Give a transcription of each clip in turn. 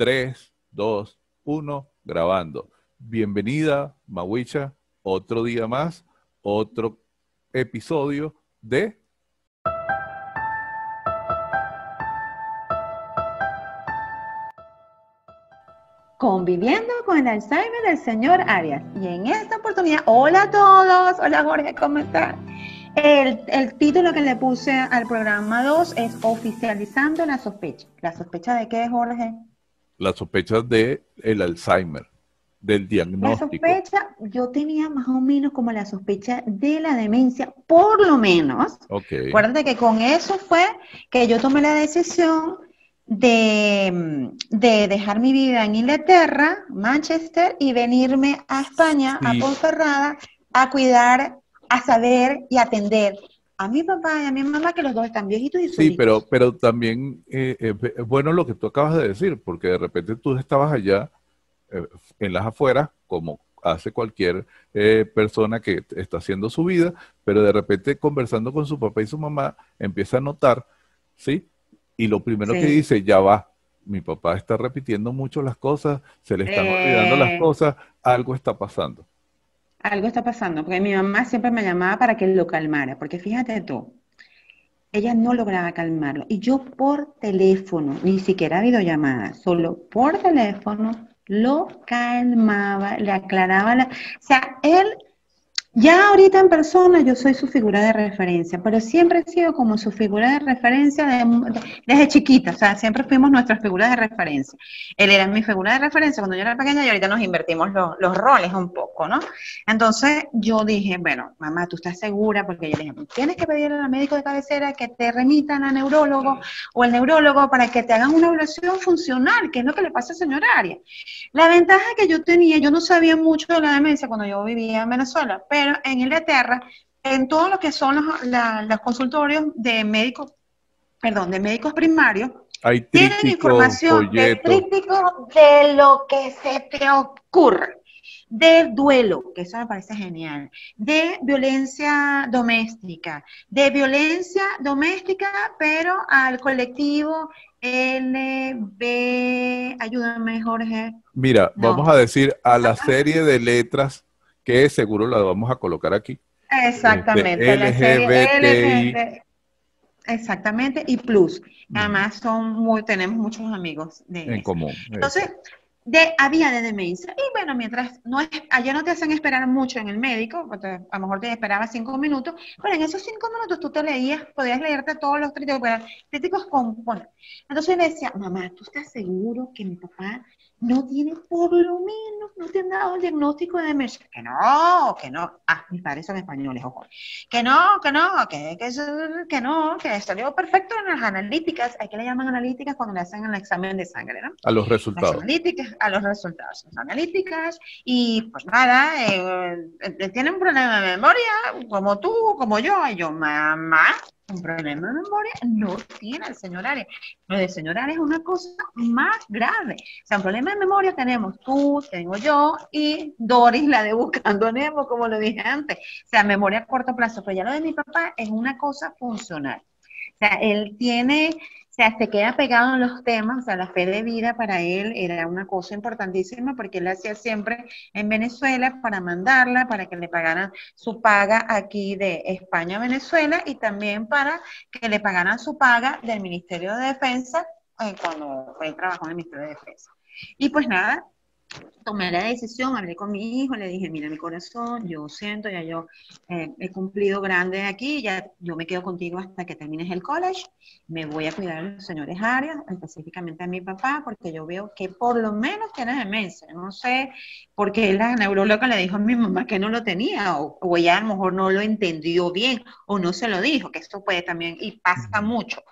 3, 2, 1, grabando. Bienvenida, Mawicha, otro día más, otro episodio de Conviviendo con el Alzheimer del señor Arias. Y en esta oportunidad, hola a todos, hola Jorge, ¿cómo están? El, el título que le puse al programa 2 es Oficializando la sospecha. ¿La sospecha de qué, Jorge? La sospecha de el Alzheimer, del La diagnóstico. sospecha, yo tenía más o menos como la sospecha de la demencia, por lo menos. Ok. Acuérdate que con eso fue que yo tomé la decisión de, de dejar mi vida en Inglaterra, Manchester, y venirme a España, a. Ponferrada, a cuidar, a saber y atender a mi papá y a mi mamá, que los dos están viejitos y Sí, solitos. pero, pero también eh, eh, es bueno lo que tú acabas de decir, porque de repente tú estabas allá eh, en las afueras, como hace cualquier eh, persona que está haciendo su vida, pero de repente conversando con su papá y su mamá, empieza a notar, ¿sí? Y lo primero que Sí. dice, ya va, mi papá está repitiendo mucho las cosas, se le están olvidando las Eh. cosas, algo está pasando. Algo está pasando, porque mi mamá siempre me llamaba para que lo calmara, porque fíjate tú, ella no lograba calmarlo. Y yo por teléfono, ni siquiera videollamada, solo por teléfono, lo calmaba, le aclaraba la... O sea, él, ya ahorita en persona yo soy su figura de referencia, pero siempre he sido como su figura de referencia de- de- desde chiquita, o sea, siempre fuimos nuestras figuras de referencia. Él era mi figura de referencia cuando yo era pequeña y ahorita nos invertimos los roles un poco, ¿no? Entonces yo dije, bueno, mamá, ¿tú estás segura? Porque yo le dije, tienes que pedirle al médico de cabecera que te remitan al neurólogo o al neurólogo para que te hagan una evaluación funcional, que es lo que le pasa al señor Arias. La ventaja que yo tenía, yo no sabía mucho de la demencia cuando yo vivía en Venezuela, pero en Inglaterra, en todo lo que son los, la- los consultorios de médicos, perdón, de médicos primarios, Hay tienen información de folletos, tríptico de lo que se te ocurra, de duelo, que eso me parece genial, de violencia doméstica, de violencia doméstica, pero al colectivo LB, ayúdame Jorge, Mira, No. vamos a decir a la serie de letras que seguro la vamos a colocar aquí. exactamente, LGBTI. LGBT, exactamente, y plus, además son muy, tenemos muchos amigos de En eso. común. Entonces, de, había de demencia. Y bueno, mientras no es, allá no te hacen esperar mucho en el médico, a lo mejor te esperaba cinco minutos, pero en esos cinco minutos tú te leías, podías leerte todos los críticos, críticos con, bueno. Entonces le decía, mamá, ¿tú estás seguro que mi papá no tiene por lo menos, no te han dado el diagnóstico de demencia? Que no, que no. Ah, mis padres son españoles, ojo. Que no, que no, que, que, que no, que salió perfecto en las analíticas. ¿A qué le llaman analíticas cuando le hacen el examen de sangre, no? A los las resultados. analíticas, a los resultados, las analíticas, y pues nada, eh, eh, tiene un problema de memoria, como tú, como yo, y yo, mamá, un problema de memoria no tiene el señor Arias. Lo del señor Arias es una cosa más grave. O sea, un problema de memoria tenemos tú, tengo yo, y Doris, la de Buscando a Nemo, como lo dije antes. O sea, memoria a corto plazo, pero ya lo de mi papá es una cosa funcional. O sea, él tiene, sea, se queda pegado en los temas, o sea, la fe de vida para él era una cosa importantísima porque él hacía siempre en Venezuela para mandarla, para que le pagaran su paga aquí de España a Venezuela y también para que le pagaran su paga del Ministerio de Defensa eh, cuando él trabajó en el Ministerio de Defensa. Y pues nada, tomé la decisión, hablé con mi hijo, le dije, mira mi corazón, yo siento, ya yo eh, he cumplido grande aquí, ya yo me quedo contigo hasta que termines el college, me voy a cuidar a los señores Arias, específicamente a mi papá, porque yo veo que por lo menos tiene demencia, no sé, porque la neuróloga le dijo a mi mamá que no lo tenía, o, o ella a lo mejor no lo entendió bien, o no se lo dijo, que esto puede también, y pasa mucho.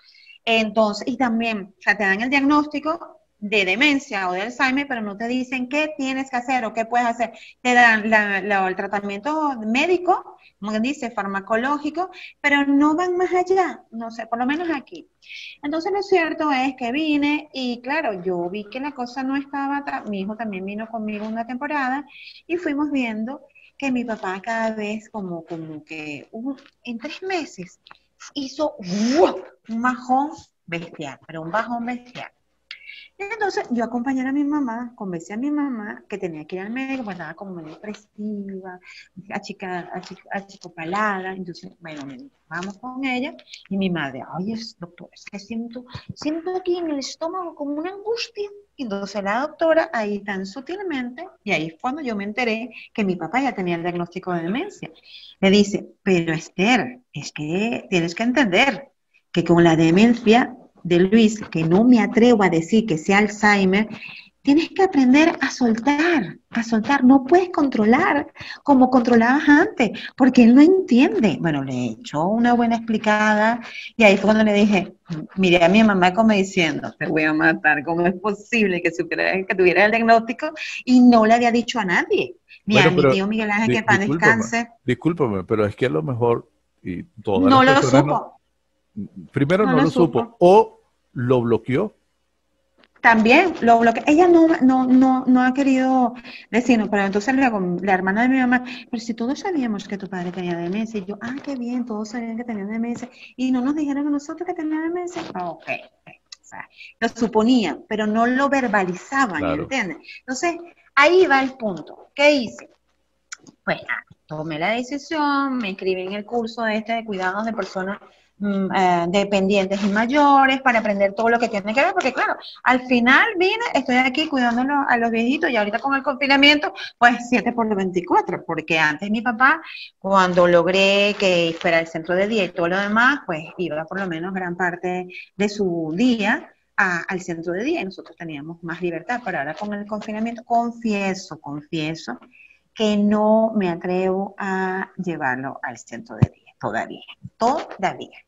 Entonces, y también, o sea, te dan el diagnóstico de demencia o de Alzheimer, pero no te dicen qué tienes que hacer o qué puedes hacer. Te dan el tratamiento médico, como dice, farmacológico, pero no van más allá, no sé, por lo menos aquí. Entonces lo cierto es que vine y claro, yo vi que la cosa no estaba, ta- mi hijo también vino conmigo una temporada y fuimos viendo que mi papá cada vez como, como que en tres meses hizo un bajón bestial, pero un bajón bestial. Y entonces yo acompañé a mi mamá, convencí a mi mamá que tenía que ir al médico, pues estaba como medio depresiva, chica achicopalada. Entonces, bueno, vamos con ella y mi madre, oye, doctor, es que siento, siento aquí en el estómago como una angustia. Y entonces la doctora ahí tan sutilmente, y ahí fue cuando yo me enteré que mi papá ya tenía el diagnóstico de demencia. Le dice, pero Esther, es que tienes que entender que con la demencia de Luis, que no me atrevo a decir que sea Alzheimer, tienes que aprender a soltar, a soltar. No puedes controlar como controlabas antes, porque él no entiende. Bueno, le he hecho una buena explicada y ahí fue cuando le dije, mire a mi mamá como diciendo, te voy a matar, ¿cómo es posible que, supiera, que tuviera el diagnóstico? Y no le había dicho a nadie. Ni a mi tío Miguel Ángel, que para descanse. Discúlpame, pero es que a lo mejor, y no lo supo. Primero no, lo supo, o lo bloqueó. También lo, que ella no, no, no, no ha querido decirnos, pero entonces la, la, hermana de mi mamá, pero si todos sabíamos que tu padre tenía demencia, y yo, ah, qué bien, todos sabían que tenía demencia, y no nos dijeron a nosotros que tenía demencia, ah, ok, o sea, lo suponían, pero no lo verbalizaban, ¿entiendes? Entonces, ahí va el punto, ¿qué hice? Pues ah, tomé la decisión, me inscribí en el curso este de cuidados de personas Mm, eh, dependientes y mayores para aprender todo lo que tiene que ver, porque claro, al final vine, estoy aquí cuidándolo a los viejitos y ahorita con el confinamiento, pues 7 por 24, porque antes mi papá, cuando logré que fuera el centro de día y todo lo demás, pues iba por lo menos gran parte de su día al centro de día y nosotros teníamos más libertad, pero ahora con el confinamiento, confieso, confieso que no me atrevo a llevarlo al centro de día, todavía, todavía.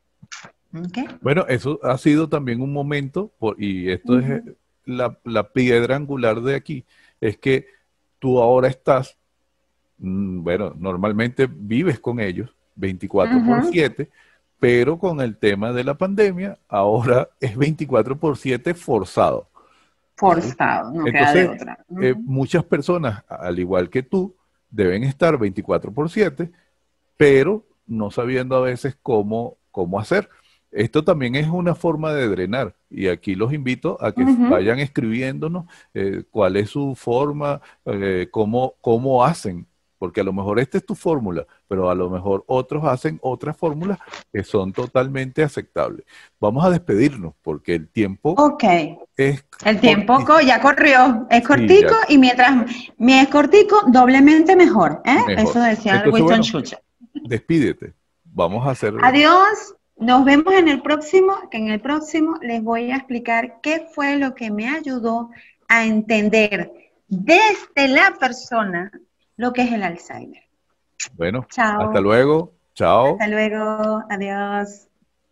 Bueno, eso ha sido también un momento, y esto es la, piedra angular de aquí, es que tú ahora estás, mm, bueno, normalmente vives con ellos 24 por 7, pero con el tema de la pandemia, ahora es 24 por 7 forzado. Forzado, no queda de otra. Eh, muchas personas, al igual que tú, deben estar 24 por 7, pero no sabiendo a veces cómo, cómo hacer. Esto también es una forma de drenar y aquí los invito a que vayan escribiéndonos eh, cuál es su forma, eh, cómo, cómo hacen, porque a lo mejor esta es tu fórmula, pero a lo mejor otros hacen otras fórmulas que son totalmente aceptables. Vamos a despedirnos porque el tiempo es... El tiempo ya corrió, es cortico y mientras mi es cortico, doblemente mejor. ¿eh? Eso decía Winston Churchill. Despídete. Vamos a hacer... Adiós. Nos vemos en el próximo, que en el próximo les voy a explicar qué fue lo que me ayudó a entender desde la persona lo que es el Alzheimer. Bueno, hasta luego. Chao. Hasta luego. Adiós.